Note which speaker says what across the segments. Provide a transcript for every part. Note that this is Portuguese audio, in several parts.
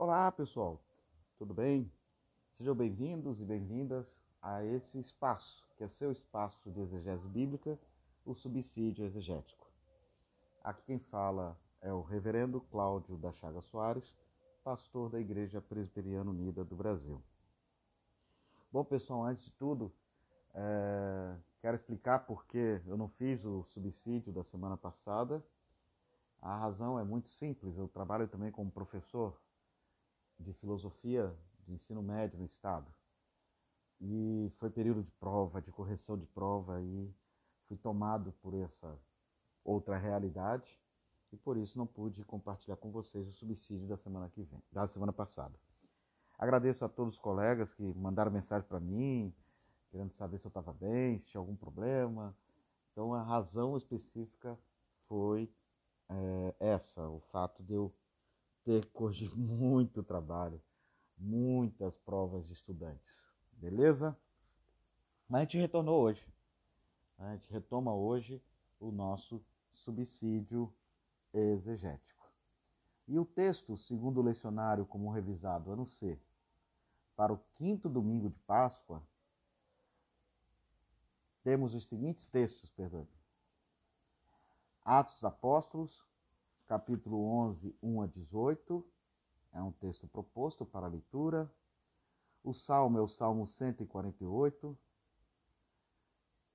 Speaker 1: Olá, pessoal. Tudo bem? Sejam bem-vindos e bem-vindas a esse espaço, que é seu espaço de exegese bíblica, o subsídio exegético. Aqui quem fala é o reverendo Cláudio da Chaga Soares, pastor da Igreja Presbiteriana Unida do Brasil. Bom, pessoal, antes de tudo, é... quero explicar por que eu não fiz o subsídio da semana passada. A razão é muito simples. Eu trabalho também como professor de filosofia de ensino médio no estado. E foi período de prova, de correção de prova, e fui tomado por essa outra realidade e por isso não pude compartilhar com vocês o subsídio da semana que vem, da semana passada. Agradeço a todos os colegas que mandaram mensagem para mim, querendo saber se eu estava bem, se tinha algum problema. Então a razão específica foi é, essa, o fato de eu ter corrigir muito trabalho, muitas provas de estudantes. Beleza? Mas a gente retornou hoje. A gente retoma hoje o nosso subsídio exegético. E o texto, segundo o lecionário como revisado ano C, para o quinto domingo de Páscoa, temos os seguintes textos, perdão. Atos Apóstolos, capítulo 11, 1 a 18, é um texto proposto para a leitura. O salmo é o Salmo 148.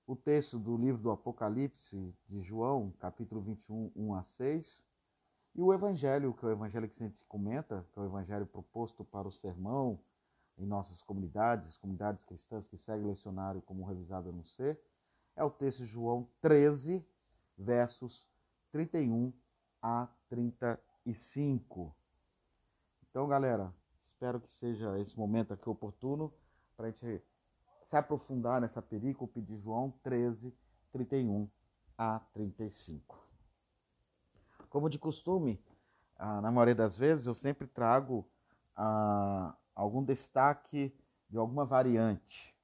Speaker 1: O texto do livro do Apocalipse de João, capítulo 21, 1 a 6. E o evangelho, que é o evangelho que a gente comenta, que é o evangelho proposto para o sermão em nossas comunidades, as comunidades cristãs que seguem o lecionário como revisado no C, é o texto de João 13, versos 31 a 35. Então, galera, espero que seja esse momento aqui oportuno para a gente se aprofundar nessa perícope de João 13, 31 a 35. Como de costume, ah, na maioria das vezes, eu sempre trago ah, algum destaque de alguma variante.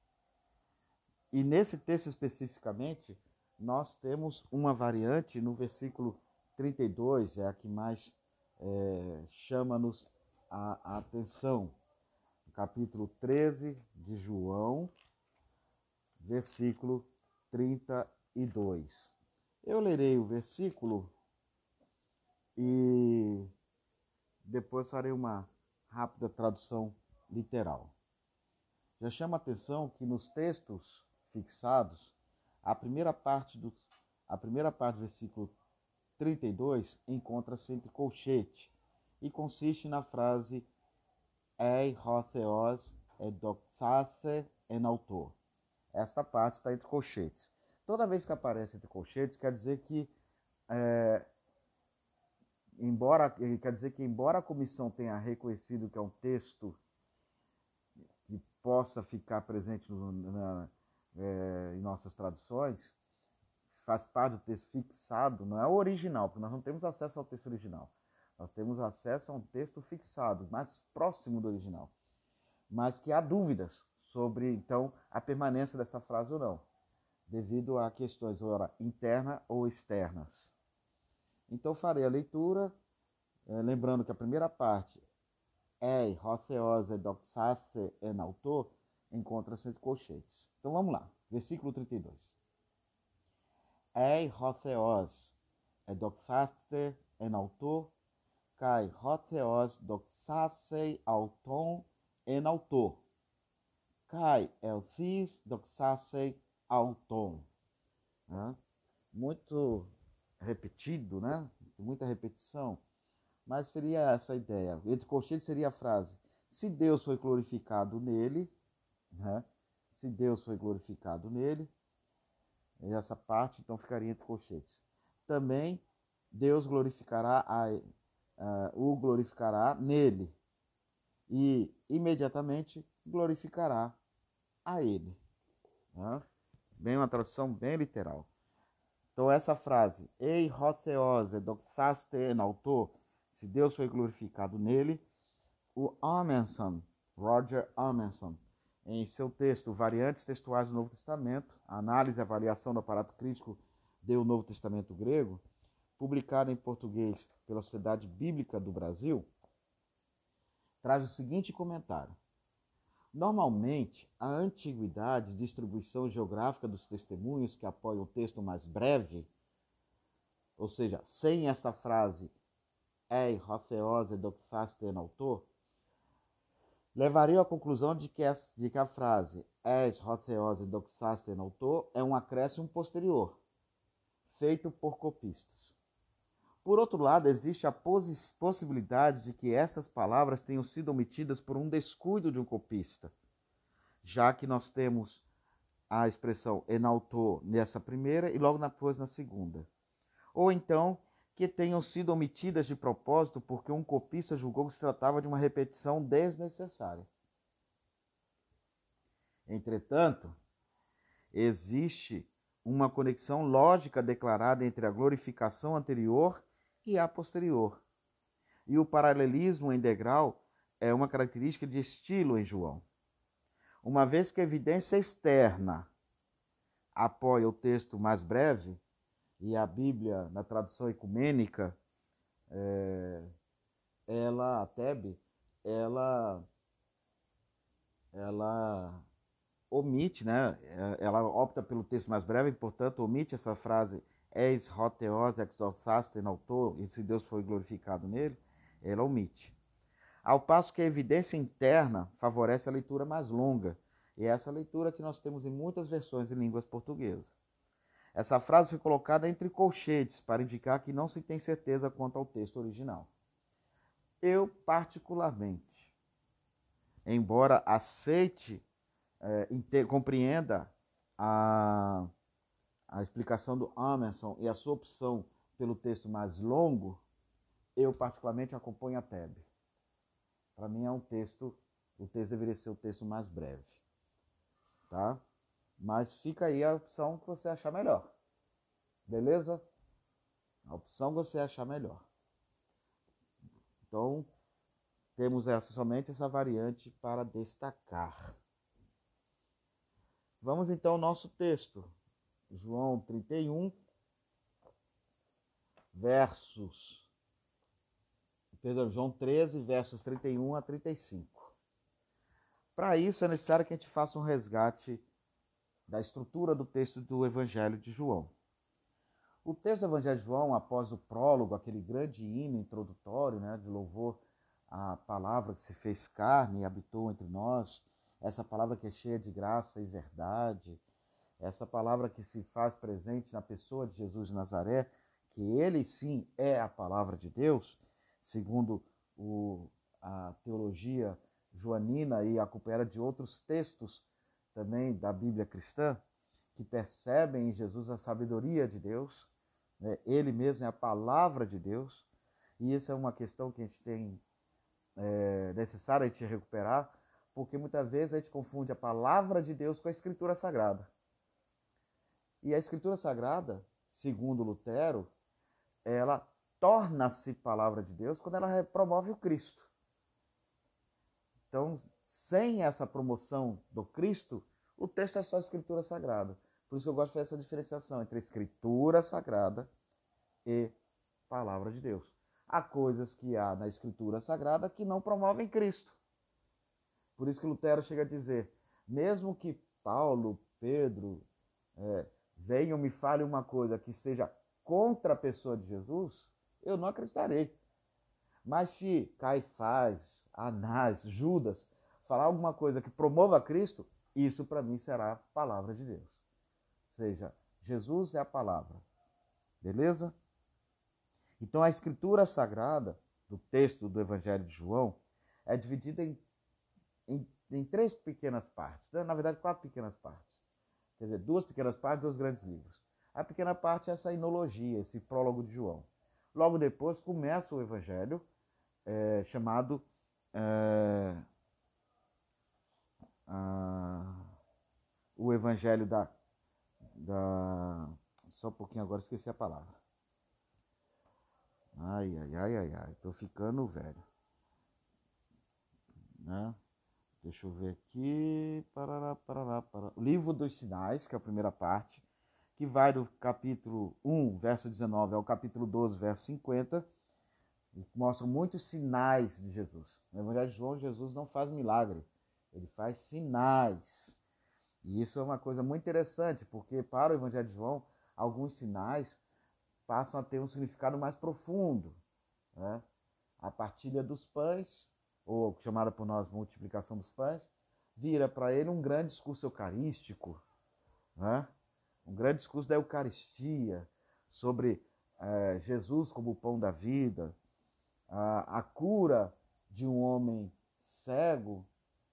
Speaker 1: E nesse texto especificamente, nós temos uma variante no versículo 32 é a que mais é, chama-nos a, a atenção. Capítulo 13 de João, versículo 32. Eu lerei o versículo e depois farei uma rápida tradução literal. Já chama a atenção que nos textos fixados, a primeira parte do, a primeira parte do versículo 32 encontra-se entre colchete e consiste na frase Ei hotheos edoxace en autor. Esta parte está entre colchetes. Toda vez que aparece entre colchetes, quer dizer que é, embora quer dizer que embora a comissão tenha reconhecido que é um texto que possa ficar presente no, na, é, em nossas traduções, faz parte do texto fixado, não é o original, porque nós não temos acesso ao texto original. Nós temos acesso a um texto fixado, mais próximo do original. Mas que há dúvidas sobre, então, a permanência dessa frase ou não, devido a questões, ora, internas ou externas. Então, farei a leitura, eh, lembrando que a primeira parte, Ei, Roceosa, Doxace, en autor, encontra-se entre colchetes. Então, vamos lá, versículo 32 ei hotheos, doxaste en autor, kai hotheos doxasei auton en autor, kai elthis doxasei auton. Né? Muito repetido, né? Muita repetição. Mas seria essa a ideia. Entre colchetes seria a frase: se Deus foi glorificado nele, né? se Deus foi glorificado nele, essa parte então ficaria entre colchetes. Também Deus glorificará a, uh, o glorificará nele e imediatamente glorificará a ele. Né? Bem uma tradução bem literal. Então essa frase, Ei Roseose doxaste en autor, se Deus foi glorificado nele, o Amundsen, Roger Amundsen, em seu texto Variantes Textuais do Novo Testamento, Análise e Avaliação do Aparato Crítico do Novo Testamento Grego, publicado em português pela Sociedade Bíblica do Brasil, traz o seguinte comentário. Normalmente, a antiguidade e distribuição geográfica dos testemunhos que apoiam o texto mais breve, ou seja, sem essa frase ei hotheose doxasten autor, levaria à conclusão de que, de que a frase es hotheose doxasten autor é um acréscimo posterior, feito por copistas. Por outro lado, existe a possibilidade de que essas palavras tenham sido omitidas por um descuido de um copista, já que nós temos a expressão enaltou nessa primeira e logo depois na segunda. Ou então que tenham sido omitidas de propósito porque um copista julgou que se tratava de uma repetição desnecessária. Entretanto, existe uma conexão lógica declarada entre a glorificação anterior e a posterior. E o paralelismo em degrau é uma característica de estilo em João. Uma vez que a evidência externa apoia o texto mais breve, e a Bíblia, na tradução ecumênica, é, ela, a Tebe, ela, ela omite, né? Ela opta pelo texto mais breve, e, portanto, omite essa frase eis roteos exortaste autor, e se Deus foi glorificado nele, ela omite. Ao passo que a evidência interna favorece a leitura mais longa, e é essa leitura que nós temos em muitas versões em línguas portuguesas. Essa frase foi colocada entre colchetes para indicar que não se tem certeza quanto ao texto original. Eu, particularmente, embora aceite, é, compreenda a, a explicação do Emerson e a sua opção pelo texto mais longo, eu particularmente acompanho a TEB. Para mim é um texto, o texto deveria ser o texto mais breve. Tá? Mas fica aí a opção que você achar melhor. Beleza? A opção que você achar melhor. Então, temos essa somente essa variante para destacar. Vamos então ao nosso texto. João 31 versos Perdão, João 13 versos 31 a 35. Para isso é necessário que a gente faça um resgate da estrutura do texto do Evangelho de João. O texto do Evangelho de João, após o prólogo, aquele grande hino introdutório né, de louvor à palavra que se fez carne e habitou entre nós, essa palavra que é cheia de graça e verdade, essa palavra que se faz presente na pessoa de Jesus de Nazaré, que ele sim é a palavra de Deus, segundo o, a teologia joanina e a coopera de outros textos também da Bíblia cristã, que percebem em Jesus a sabedoria de Deus, né? ele mesmo é a palavra de Deus, e isso é uma questão que a gente tem é, necessário a gente recuperar, porque muitas vezes a gente confunde a palavra de Deus com a Escritura Sagrada. E a Escritura Sagrada, segundo Lutero, ela torna-se palavra de Deus quando ela promove o Cristo. Então, sem essa promoção do Cristo, o texto é só escritura sagrada. Por isso que eu gosto de fazer essa diferenciação entre escritura sagrada e palavra de Deus. Há coisas que há na escritura sagrada que não promovem Cristo. Por isso que Lutero chega a dizer: mesmo que Paulo, Pedro, é, venham me fale uma coisa que seja contra a pessoa de Jesus, eu não acreditarei. Mas se Caifás, Anás, Judas falar alguma coisa que promova Cristo, isso para mim será a palavra de Deus. Ou seja, Jesus é a palavra. Beleza? Então a escritura sagrada do texto do Evangelho de João é dividida em, em, em três pequenas partes. Né? Na verdade, quatro pequenas partes. Quer dizer, duas pequenas partes, dois grandes livros. A pequena parte é essa inologia, esse prólogo de João. Logo depois começa o Evangelho, é, chamado é, o evangelho da, da. Só um pouquinho agora, esqueci a palavra. Ai, ai, ai, ai, ai, tô ficando velho. Né? Deixa eu ver aqui. Parará, parará, parará. O livro dos sinais, que é a primeira parte, que vai do capítulo 1, verso 19, ao capítulo 12, verso 50. E mostram muitos sinais de Jesus. No Evangelho de João, Jesus não faz milagre, ele faz sinais. E isso é uma coisa muito interessante, porque para o Evangelho de João, alguns sinais passam a ter um significado mais profundo. Né? A partilha dos pães, ou chamada por nós multiplicação dos pães, vira para ele um grande discurso eucarístico, né? um grande discurso da Eucaristia, sobre é, Jesus como o pão da vida, a, a cura de um homem cego,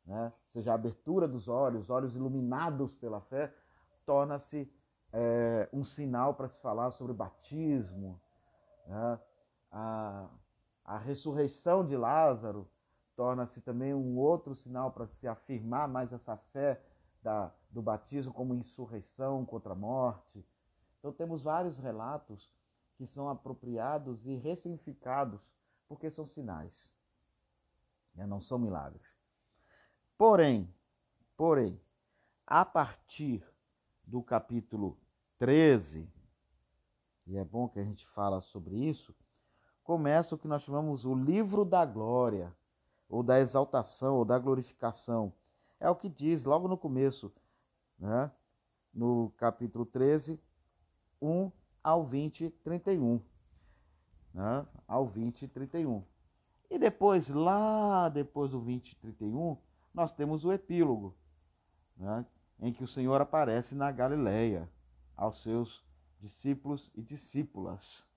Speaker 1: né? ou seja, a abertura dos olhos, olhos iluminados pela fé, torna-se é, um sinal para se falar sobre batismo, né? a, a ressurreição de Lázaro torna-se também um outro sinal para se afirmar mais essa fé da, do batismo como insurreição contra a morte. Então temos vários relatos que são apropriados e ressignificados porque são sinais, né? não são milagres. Porém, porém, a partir do capítulo 13, e é bom que a gente fala sobre isso, começa o que nós chamamos o livro da glória, ou da exaltação, ou da glorificação. É o que diz logo no começo, né? no capítulo 13, 1 ao 20, 31. Né? Ao 20, 31. E depois, lá depois do 20, 31, nós temos o epílogo, né? em que o Senhor aparece na Galileia aos seus discípulos e discípulas.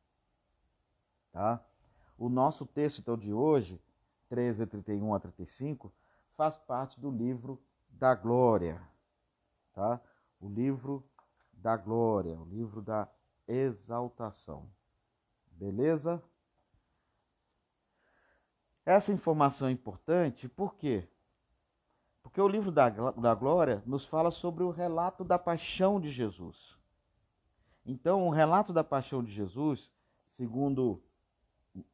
Speaker 1: Tá? O nosso texto então de hoje, 13, 31 a 35, faz parte do livro da glória. Tá? O livro da glória, o livro da exaltação. Beleza? Essa informação é importante por quê? Porque o livro da, da glória nos fala sobre o relato da paixão de Jesus. Então, o relato da paixão de Jesus, segundo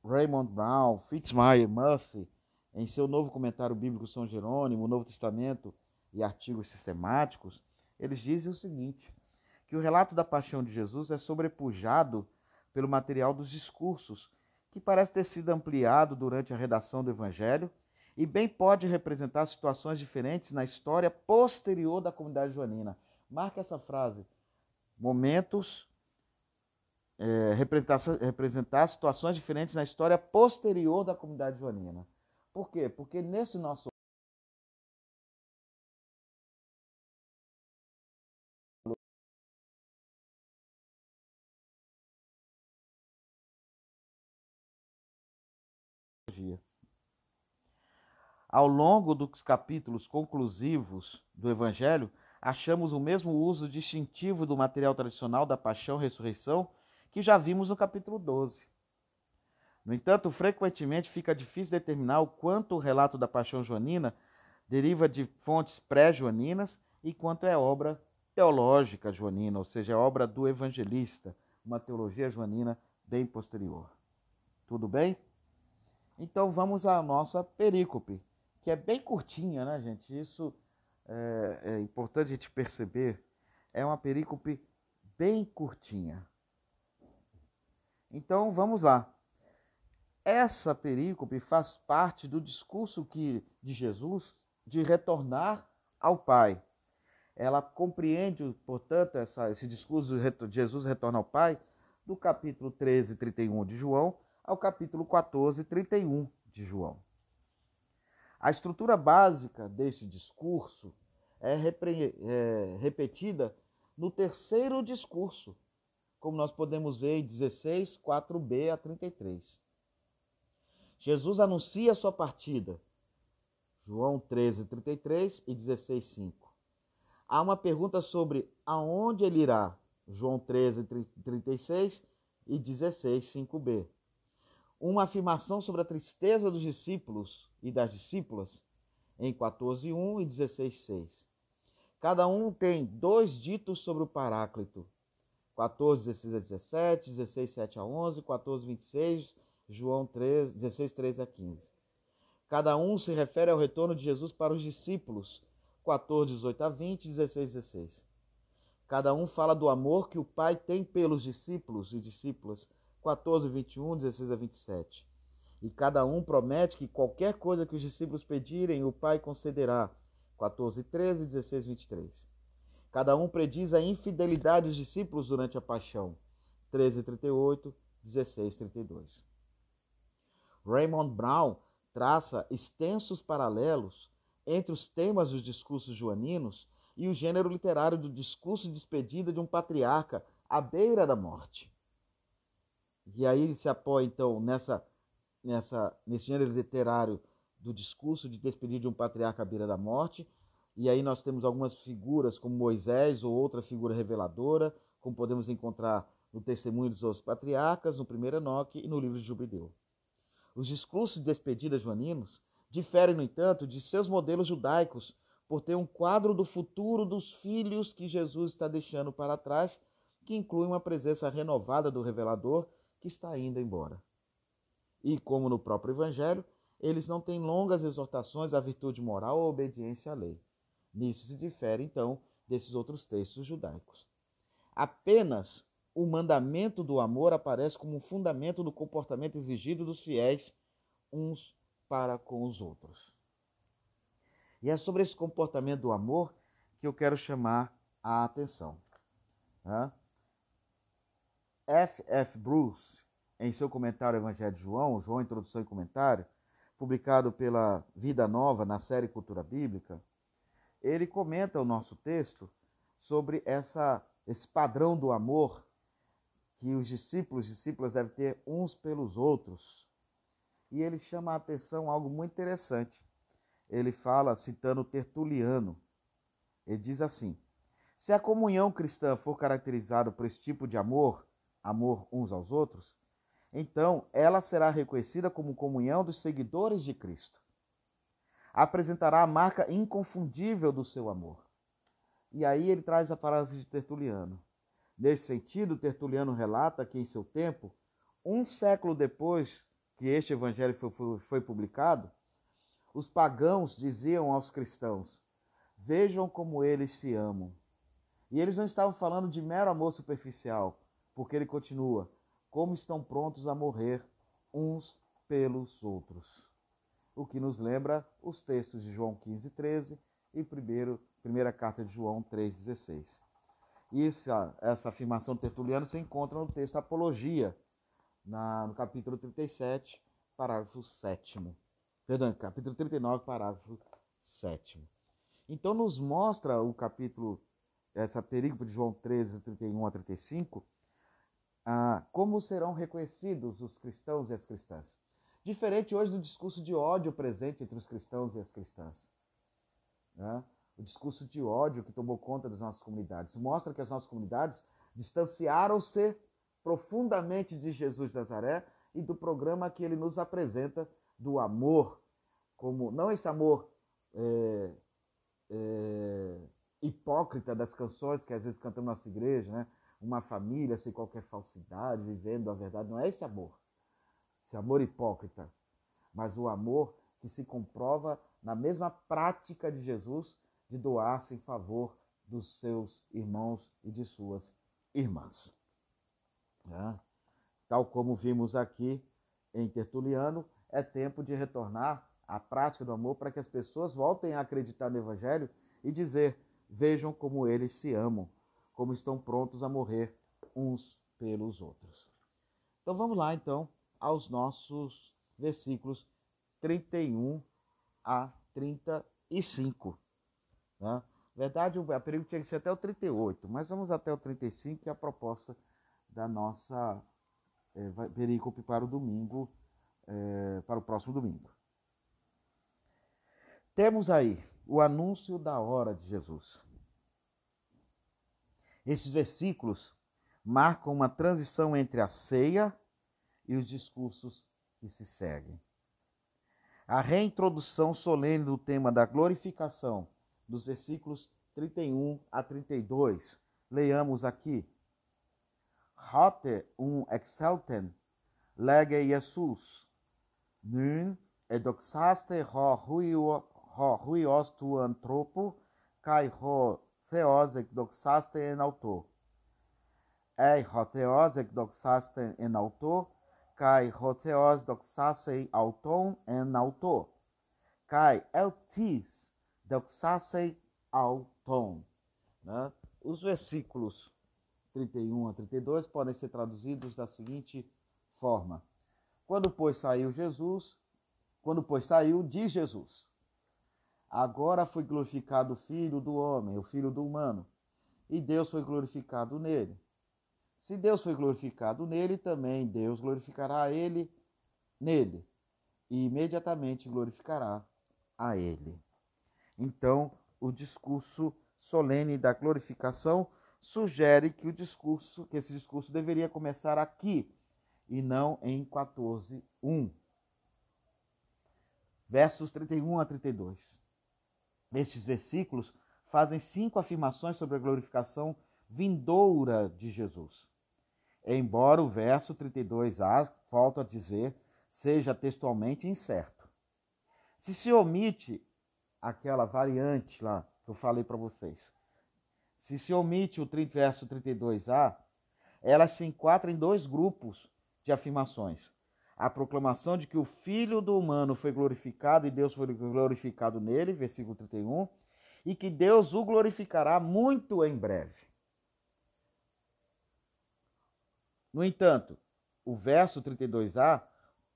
Speaker 1: Raymond Brown, Fitzmyer Murphy, em seu novo comentário bíblico São Jerônimo, Novo Testamento e artigos sistemáticos, eles dizem o seguinte: que o relato da paixão de Jesus é sobrepujado pelo material dos discursos, que parece ter sido ampliado durante a redação do Evangelho e bem pode representar situações diferentes na história posterior da comunidade joanina. Marca essa frase. Momentos é, representar, representar situações diferentes na história posterior da comunidade joanina. Por quê? Porque nesse nosso Ao longo dos capítulos conclusivos do Evangelho, achamos o mesmo uso distintivo do material tradicional da paixão e ressurreição que já vimos no capítulo 12. No entanto, frequentemente fica difícil determinar o quanto o relato da paixão joanina deriva de fontes pré-joaninas e quanto é obra teológica joanina, ou seja, é obra do evangelista, uma teologia joanina bem posterior. Tudo bem? Então vamos à nossa perícope, que é bem curtinha, né, gente? Isso é, é importante a gente perceber. É uma perícope bem curtinha. Então vamos lá. Essa perícope faz parte do discurso que, de Jesus de retornar ao Pai. Ela compreende, portanto, essa, esse discurso de Jesus retornar ao Pai do capítulo 13, 31 de João ao capítulo 14, 31 de João. A estrutura básica deste discurso é, é repetida no terceiro discurso, como nós podemos ver em 16, 4b a 33. Jesus anuncia sua partida, João 13, 33 e 16, 5. Há uma pergunta sobre aonde ele irá, João 13, 36 e 16, 5b uma afirmação sobre a tristeza dos discípulos e das discípulas em 14:1 e 16:6. Cada um tem dois ditos sobre o Paráclito. 14, 16 a 17, 16, 7 a 11, 14, 26, João 3, 16, 13 a 15. Cada um se refere ao retorno de Jesus para os discípulos. 14, 18 a 20, 16, 16. Cada um fala do amor que o Pai tem pelos discípulos e discípulas. 14, 21, 16 a 27. E cada um promete que qualquer coisa que os discípulos pedirem, o Pai concederá. 14, 13, 16, 23. Cada um prediz a infidelidade dos discípulos durante a paixão. 13, 38, 16, 32. Raymond Brown traça extensos paralelos entre os temas dos discursos joaninos e o gênero literário do discurso de despedida de um patriarca à beira da morte. E aí ele se apoia então nessa, nessa, nesse gênero literário do discurso de despedida de um patriarca à beira da morte. E aí nós temos algumas figuras como Moisés ou outra figura reveladora, como podemos encontrar no Testemunho dos Outros Patriarcas, no primeiro Enoque e no livro de Jubileu. Os discursos de despedida joaninos diferem, no entanto, de seus modelos judaicos por ter um quadro do futuro dos filhos que Jesus está deixando para trás, que inclui uma presença renovada do revelador que está indo embora. E como no próprio Evangelho, eles não têm longas exortações à virtude moral ou obediência à lei. Nisso se difere, então, desses outros textos judaicos. Apenas o mandamento do amor aparece como um fundamento do comportamento exigido dos fiéis uns para com os outros. E é sobre esse comportamento do amor que eu quero chamar a atenção. F. F. Bruce, em seu comentário Evangelho de João, João Introdução e Comentário, publicado pela Vida Nova na série Cultura Bíblica, ele comenta o nosso texto sobre essa, esse padrão do amor que os discípulos, discípulas devem ter uns pelos outros. E ele chama a atenção algo muito interessante. Ele fala, citando Tertuliano, ele diz assim: Se a comunhão cristã for caracterizada por esse tipo de amor, amor uns aos outros, então ela será reconhecida como comunhão dos seguidores de Cristo. Apresentará a marca inconfundível do seu amor. E aí ele traz a frase de Tertuliano: Nesse sentido, Tertuliano relata que em seu tempo, um século depois que este evangelho foi, foi, publicado, os pagãos diziam aos cristãos: Vejam como eles se amam. E eles não estavam falando de mero amor superficial, porque ele continua: Como estão prontos a morrer uns pelos outros. O que nos lembra os textos de João 15, 13 e primeiro, primeira carta de João 3,16. Isso, essa afirmação do Tertuliano se encontra no texto Apologia, na, no capítulo 37, parágrafo 7. Perdão, capítulo 39, parágrafo 7. Então, nos mostra o capítulo, essa perícope de João 13, 31 a 35, ah, como serão reconhecidos os cristãos e as cristãs. Diferente hoje do discurso de ódio presente entre os cristãos e as cristãs. Né? o discurso de ódio que tomou conta das nossas comunidades. Mostra que as nossas comunidades distanciaram-se profundamente de Jesus de Nazaré e do programa que ele nos apresenta do amor, como não esse amor é, é, hipócrita das canções que às vezes cantamos na nossa igreja, né? Uma família sem qualquer falsidade, vivendo a verdade. Não é esse amor, esse amor hipócrita, mas o amor que se comprova na mesma prática de Jesus de doar-se em favor dos seus irmãos e de suas irmãs. É. Tal como vimos aqui em Tertuliano, é tempo de retornar à prática do amor para que as pessoas voltem a acreditar no Evangelho e dizer: vejam como eles se amam, como estão prontos a morrer uns pelos outros. Então vamos lá então aos nossos versículos 31 a 35. Né? Verdade, a período tinha que ser até o 38, mas vamos até o 35, que é a proposta da nossa é, perícope para o domingo, é, para o próximo domingo. Temos aí o anúncio da hora de Jesus. Esses versículos marcam uma transição entre a ceia e os discursos que se seguem. A reintrodução solene do tema da glorificação dos versículos 31 a 32. Leiamos aqui. Hatte um exalten lege Jesus, nun edoxaste ho huios tu antropo, kai ho theos doxaste en auto. Ei ho theos doxaste en auto, kai hotheos doxasei auton en auto, kai eltis doxasei auton. Né? Os versículos 31 a 32 podem ser traduzidos da seguinte forma: Quando, pois, saiu Jesus, quando, pois, saiu, diz Jesus: Agora foi glorificado o Filho do homem, o Filho do humano, e Deus foi glorificado nele. Se Deus foi glorificado nele, também Deus glorificará ele nele, e imediatamente glorificará a ele. Então, o discurso solene da glorificação sugere que o discurso, que esse discurso deveria começar aqui e não em 14:1. Versos 31 a 32. Estes versículos fazem cinco afirmações sobre a glorificação vindoura de Jesus. Embora o verso 32a, volto a dizer, seja textualmente incerto. Se se omite aquela variante lá que eu falei para vocês, se se omite o verso 32a, ela se enquadra em dois grupos de afirmações. A proclamação de que o Filho do humano foi glorificado e Deus foi glorificado nele, versículo 31, e que Deus o glorificará muito em breve. No entanto, o verso 32a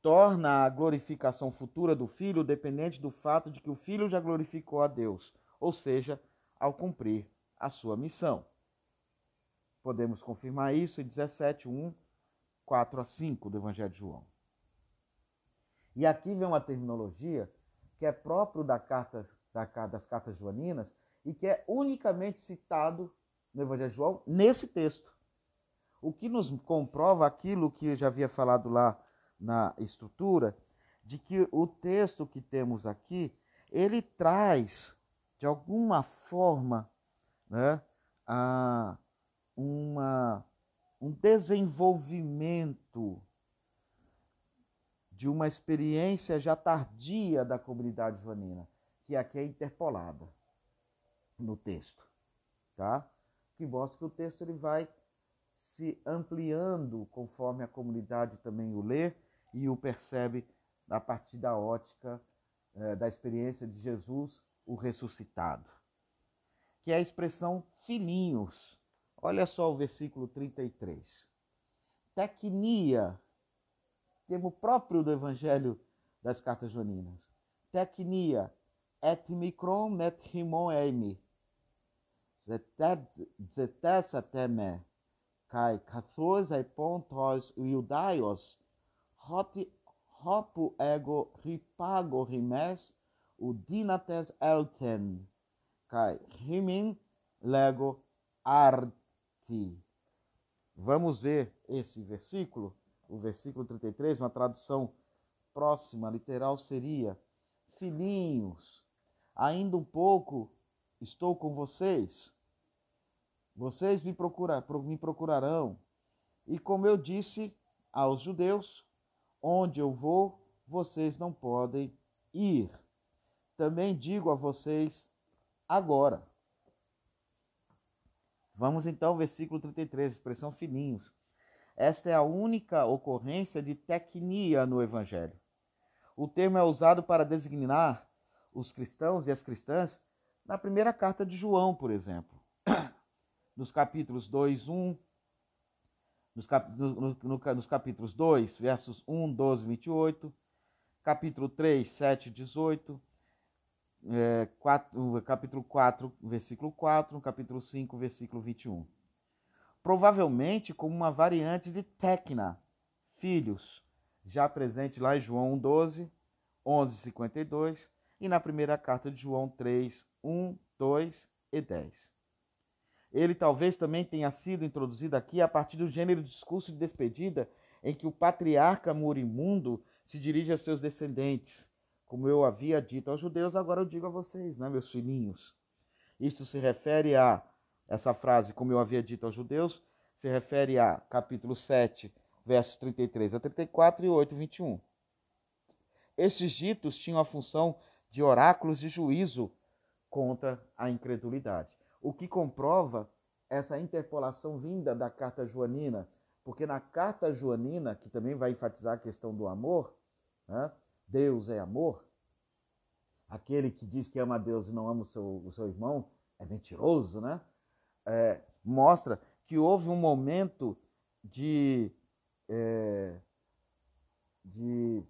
Speaker 1: torna a glorificação futura do Filho dependente do fato de que o Filho já glorificou a Deus, ou seja, ao cumprir a sua missão. Podemos confirmar isso em 17, 1, 4 a 5 do Evangelho de João. E aqui vem uma terminologia que é próprio da carta, da, das cartas joaninas e que é unicamente citado no Evangelho de João nesse texto. O que nos comprova aquilo que eu já havia falado lá na estrutura, de que o texto que temos aqui, ele traz, de alguma forma, né, a uma, um desenvolvimento de uma experiência já tardia da comunidade joanina, que aqui é interpolada no texto, tá? Que mostra que o texto ele vai se ampliando conforme a comunidade também o lê e o percebe a partir da ótica eh, da experiência de Jesus, o ressuscitado que é a expressão filhinhos. Olha só o versículo 33. Tecnia, termo próprio do evangelho das cartas joninas. Tecnia, et micron et himon eimi. Zetessa teme, kai kathos e pontos iudaios, hoti hopu ego ripago rimes, dinates elten kai rimin lego arti. Vamos ver esse versículo, o versículo 33, uma tradução próxima, literal seria: Filhinhos, ainda um pouco estou com vocês. Vocês me, procura, me procurarão. E como eu disse aos judeus, onde eu vou, vocês não podem ir. Também digo a vocês agora. Vamos então ao versículo 33, expressão filhinhos. Esta é a única ocorrência de tecnia no Evangelho. O termo é usado para designar os cristãos e as cristãs na primeira carta de João, por exemplo. Nos capítulos 2, 1, nos, cap, no, no, nos capítulos 2, versos 1, 12, 28, capítulo 3, 7, 18, é, 4, capítulo 4, versículo 4, no capítulo 5, versículo 21. Provavelmente como uma variante de Tecna, filhos, já presente lá em João 12, 11, 52 e na primeira carta de João 3, 1, 2 e 10. Ele talvez também tenha sido introduzido aqui a partir do gênero discurso de despedida em que o patriarca morimundo se dirige a seus descendentes como eu havia dito aos judeus, agora eu digo a vocês, né, meus filhinhos. Isso se refere a, essa frase, como eu havia dito aos judeus, se refere a capítulo 7, versos 33 a 34 e 8, 21. Estes ditos tinham a função de oráculos de juízo contra a incredulidade, o que comprova essa interpolação vinda da carta joanina Porque na carta joanina, que também vai enfatizar a questão do amor, né? Deus é amor, aquele que diz que ama a Deus e não ama o seu, o seu irmão é mentiroso, né? É, mostra que houve um momento de, é, de,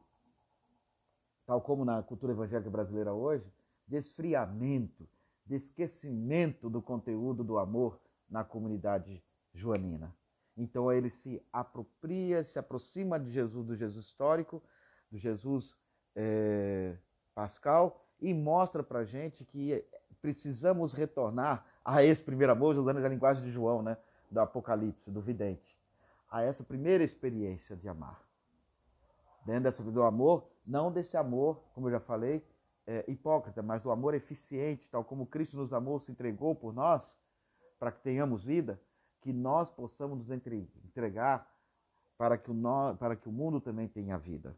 Speaker 1: tal como na cultura evangélica brasileira hoje, de esfriamento, de esquecimento do conteúdo do amor na comunidade joanina. Então ele se apropria, se aproxima de Jesus, do Jesus histórico, do Jesus é, pascal, e mostra para gente que precisamos retornar a esse primeiro amor, usando a linguagem de João, né, do Apocalipse, do vidente, a essa primeira experiência de amar. Dentro dessa do amor, não desse amor, como eu já falei, é, hipócrita, mas do amor eficiente, tal como Cristo nos amou, se entregou por nós, para que tenhamos vida, que nós possamos nos entregar para que, o, para que o mundo também tenha vida.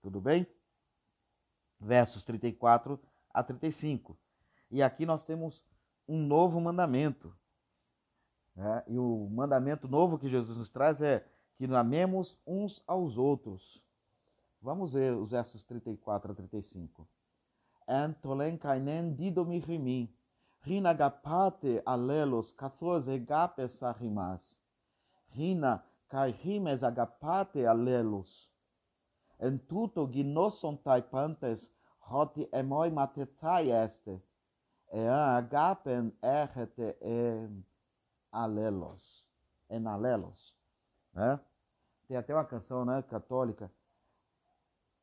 Speaker 1: Tudo bem? Versos 34 a 35. E aqui nós temos um novo mandamento. Né? E o mandamento novo que Jesus nos traz é que amemos uns aos outros. Vamos ver os versos 34 a 35. Entolen kainen didomirimin, rinagapate alelos kathos egapes arimas. Rina kai rimes agapate alelos. En tuto ginoson taipantes hoti emoi matetai este ean agapen errete en alelos, en alelos, né? Tem até uma canção, né, católica.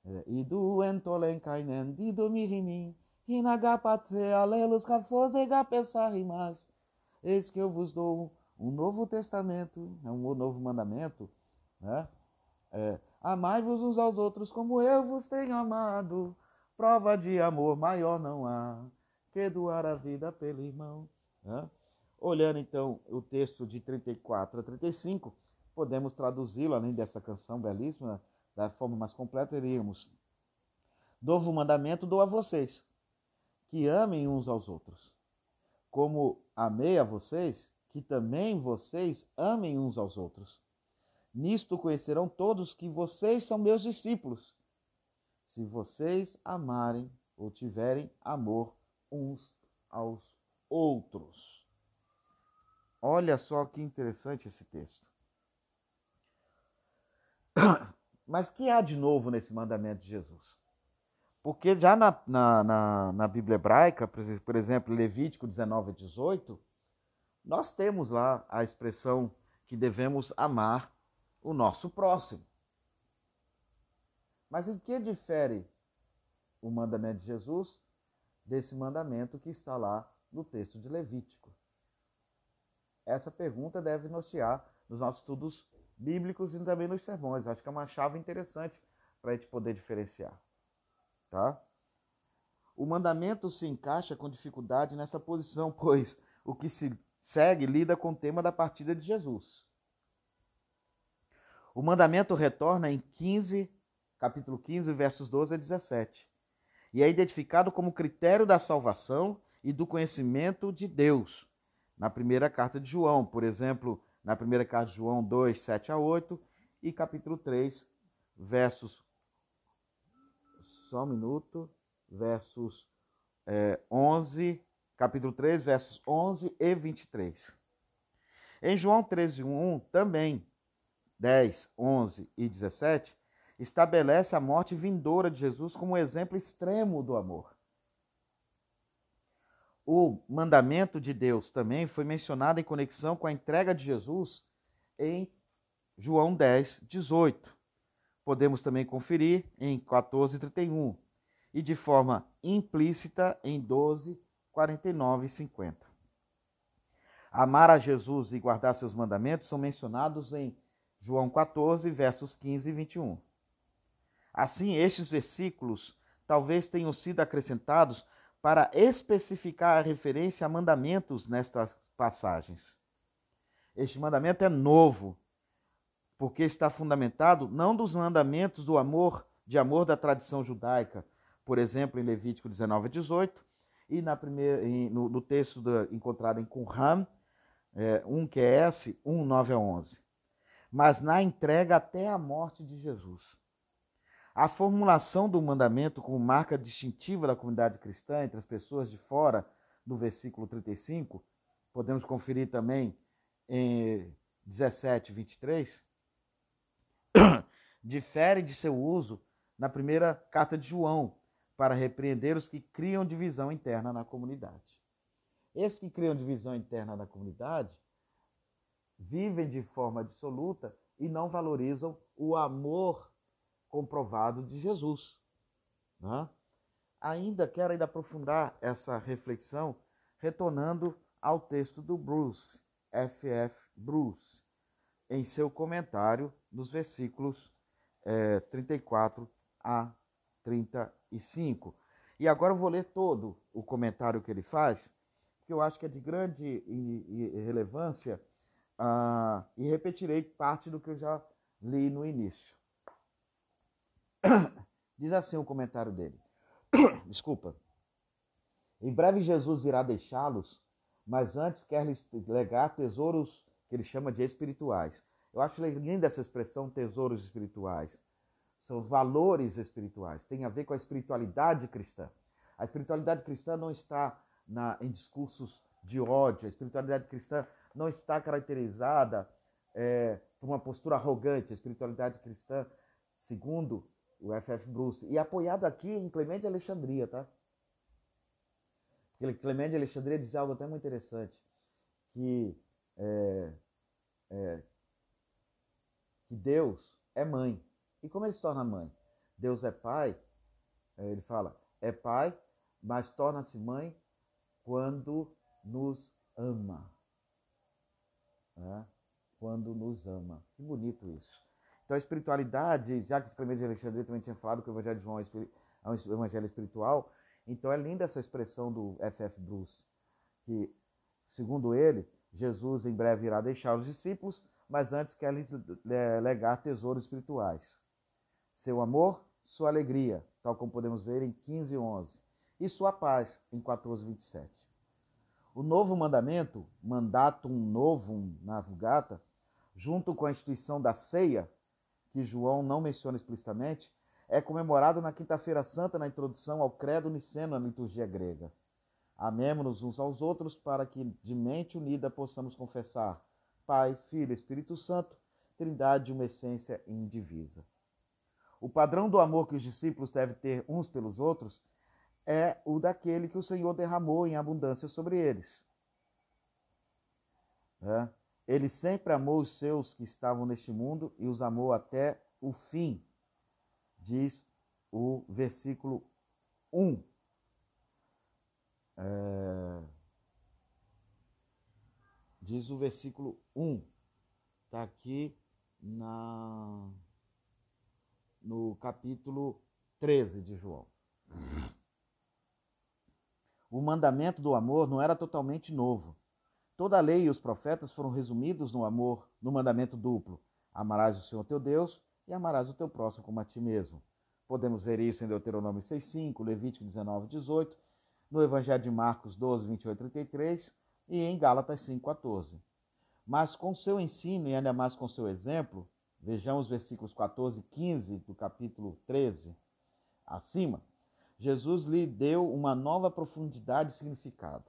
Speaker 1: É, Idu entolenkainen dido mirimin, inagapate alelos kafoze gapesarimas. Eis que eu vos dou um novo testamento, é um novo mandamento, né? É, Amai-vos uns aos outros como eu vos tenho amado. Prova de amor maior não há que doar a vida pelo irmão. Né? Olhando então o texto de 34 a 35, podemos traduzi-lo, além dessa canção belíssima, da forma mais completa, iríamos. Novo mandamento dou a vocês, que amem uns aos outros. Como amei a vocês, que também vocês amem uns aos outros. Nisto conhecerão todos que vocês são meus discípulos, se vocês amarem ou tiverem amor uns aos outros. Olha só que interessante esse texto. Mas que há de novo nesse mandamento de Jesus? Porque já na, na, na, na Bíblia hebraica, por exemplo, Levítico 19 a 18, nós temos lá a expressão que devemos amar o nosso próximo. Mas em que difere o mandamento de Jesus desse mandamento que está lá no texto de Levítico? Essa pergunta deve nortear nos nossos estudos bíblicos e também nos sermões. Acho que é uma chave interessante para a gente poder diferenciar. Tá? O mandamento se encaixa com dificuldade nessa posição, pois o que se segue lida com o tema da partida de Jesus. O mandamento retorna em 15, capítulo 15, versos 12 a 17 e é identificado como critério da salvação e do conhecimento de Deus. Na primeira carta de João, por exemplo, na primeira carta de João 2, 7 a 8 e capítulo 3, versos. Só um minuto. Versos é, 11, capítulo 3, versos 11 e 23. Em João 13, 1 também, 10, 11 e 17, estabelece a morte vindoura de Jesus como um exemplo extremo do amor. O mandamento de Deus também foi mencionado em conexão com a entrega de Jesus em João 10, 18. Podemos também conferir em 14, 31 e de forma implícita em 12, 49 e 50. Amar a Jesus e guardar seus mandamentos são mencionados em João 14, versos 15 e 21. Assim, estes versículos talvez tenham sido acrescentados para especificar a referência a mandamentos nestas passagens. Este mandamento é novo, porque está fundamentado não dos mandamentos do amor, de amor da tradição judaica, por exemplo, em Levítico 19 a 18, e na primeira, no, no texto encontrado em Qumran, é, 1 QS, 1, 9 a 11 mas na entrega até a morte de Jesus. A formulação do mandamento como marca distintiva da comunidade cristã entre as pessoas de fora, do versículo 35, podemos conferir também em 17, 23, difere de seu uso na primeira carta de João, para repreender os que criam divisão interna na comunidade. Esses que criam divisão interna na comunidade vivem de forma absoluta e não valorizam o amor comprovado de Jesus. Né? Ainda quero ainda aprofundar essa reflexão retornando ao texto do Bruce, F.F. Bruce, em seu comentário nos versículos é, 34 a 35. E agora eu vou ler todo o comentário que ele faz, que eu acho que é de grande relevância, uh, e repetirei parte do que eu já li no início. Diz assim o comentário dele. Desculpa. Em breve Jesus irá deixá-los, mas antes quer lhes legar tesouros que ele chama de espirituais. Eu acho linda essa expressão tesouros espirituais. São valores espirituais, tem a ver com a espiritualidade cristã. A espiritualidade cristã não está na, em discursos de ódio, a espiritualidade cristã não está caracterizada é, por uma postura arrogante. A espiritualidade cristã, segundo o F.F. Bruce, e apoiado aqui em Clemente de Alexandria, tá? Porque Clemente de Alexandria diz algo até muito interessante, que, é, é, que Deus é mãe. E como ele se torna mãe? Deus é pai, é, ele fala, é pai, mas torna-se mãe quando nos ama. Né? Quando nos ama. Que bonito isso. Então a espiritualidade, já que Clemente de Alexandria também tinha falado que o Evangelho de João é um evangelho espiritual, então é linda essa expressão do F.F. Bruce, que, segundo ele, Jesus em breve irá deixar os discípulos, mas antes quer lhes legar tesouros espirituais. Seu amor, sua alegria, tal como podemos ver em 15 e 11, e sua paz em 14 e 27. O novo mandamento, mandatum novum na Vulgata, junto com a instituição da ceia, que João não menciona explicitamente, é comemorado na Quinta-feira Santa na introdução ao Credo Niceno na liturgia grega. Amemo-nos uns aos outros para que, de mente unida, possamos confessar Pai, Filho e Espírito Santo, Trindade de uma essência indivisa. O padrão do amor que os discípulos devem ter uns pelos outros é o daquele que o Senhor derramou em abundância sobre eles. É. Ele sempre amou os seus que estavam neste mundo e os amou até o fim, diz o versículo 1. É... Diz o versículo 1. Está aqui na... no capítulo 13 de João. O mandamento do amor não era totalmente novo. Toda a lei e os profetas foram resumidos no amor, no mandamento duplo: amarás o Senhor teu Deus e amarás o teu próximo como a ti mesmo. Podemos ver isso em Deuteronômio 6:5, Levítico 19:18, no Evangelho de Marcos 12, 28 33 e em Gálatas 5:14. Mas com seu ensino e ainda mais com seu exemplo, vejamos versículos 14 e 15 do capítulo 13 acima, Jesus lhe deu uma nova profundidade e significado.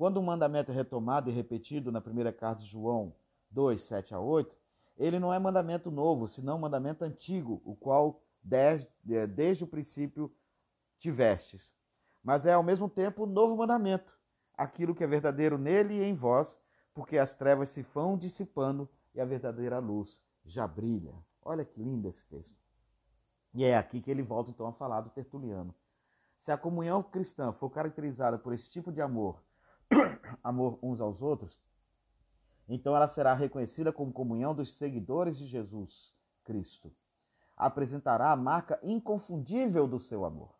Speaker 1: Quando o mandamento é retomado e repetido na primeira carta de João 2, 7 a 8, ele não é mandamento novo, senão mandamento antigo, o qual desde, desde o princípio tivestes. Mas é ao mesmo tempo novo mandamento, aquilo que é verdadeiro nele e em vós, porque as trevas se vão dissipando e a verdadeira luz já brilha. Olha que lindo esse texto. E é aqui que ele volta então a falar do Tertuliano. Se a comunhão cristã for caracterizada por esse tipo de amor, amor uns aos outros, então ela será reconhecida como comunhão dos seguidores de Jesus Cristo. Apresentará a marca inconfundível do seu amor.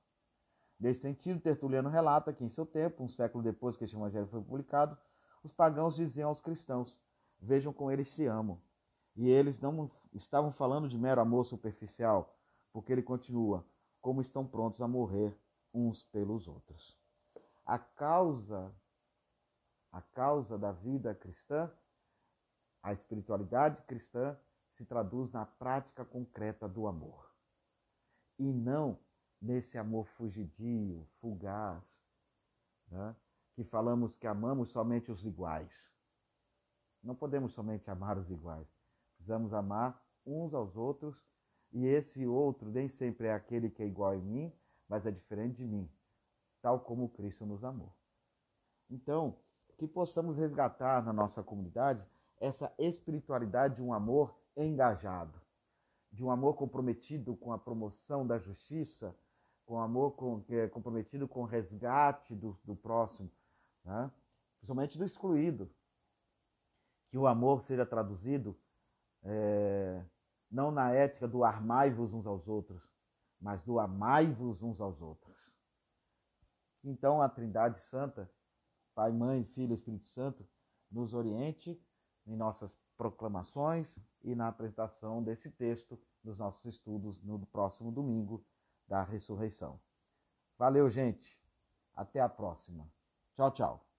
Speaker 1: Nesse sentido, Tertuliano relata que em seu tempo, um século depois que este evangelho foi publicado, os pagãos diziam aos cristãos: Vejam como eles se amam. E eles não estavam falando de mero amor superficial, porque ele continua: como estão prontos a morrer uns pelos outros. A causa a causa da vida cristã, a espiritualidade cristã se traduz na prática concreta do amor. E não nesse amor fugidio, fugaz, né? que falamos que amamos somente os iguais. Não podemos somente amar os iguais. Precisamos amar uns aos outros e esse outro nem sempre é aquele que é igual a mim, mas é diferente de mim, tal como Cristo nos amou. Então, que possamos resgatar na nossa comunidade essa espiritualidade de um amor engajado, de um amor comprometido com a promoção da justiça, com amor com, é, comprometido com o resgate do, do próximo, né? principalmente do excluído. Que o amor seja traduzido é, não na ética do armai-vos uns aos outros, mas do amai-vos uns aos outros. Então a Trindade Santa, Pai, Mãe, Filho Espírito Santo, nos oriente em nossas proclamações e na apresentação desse texto nos nossos estudos no próximo domingo da ressurreição. Valeu, gente. Até a próxima. Tchau, tchau.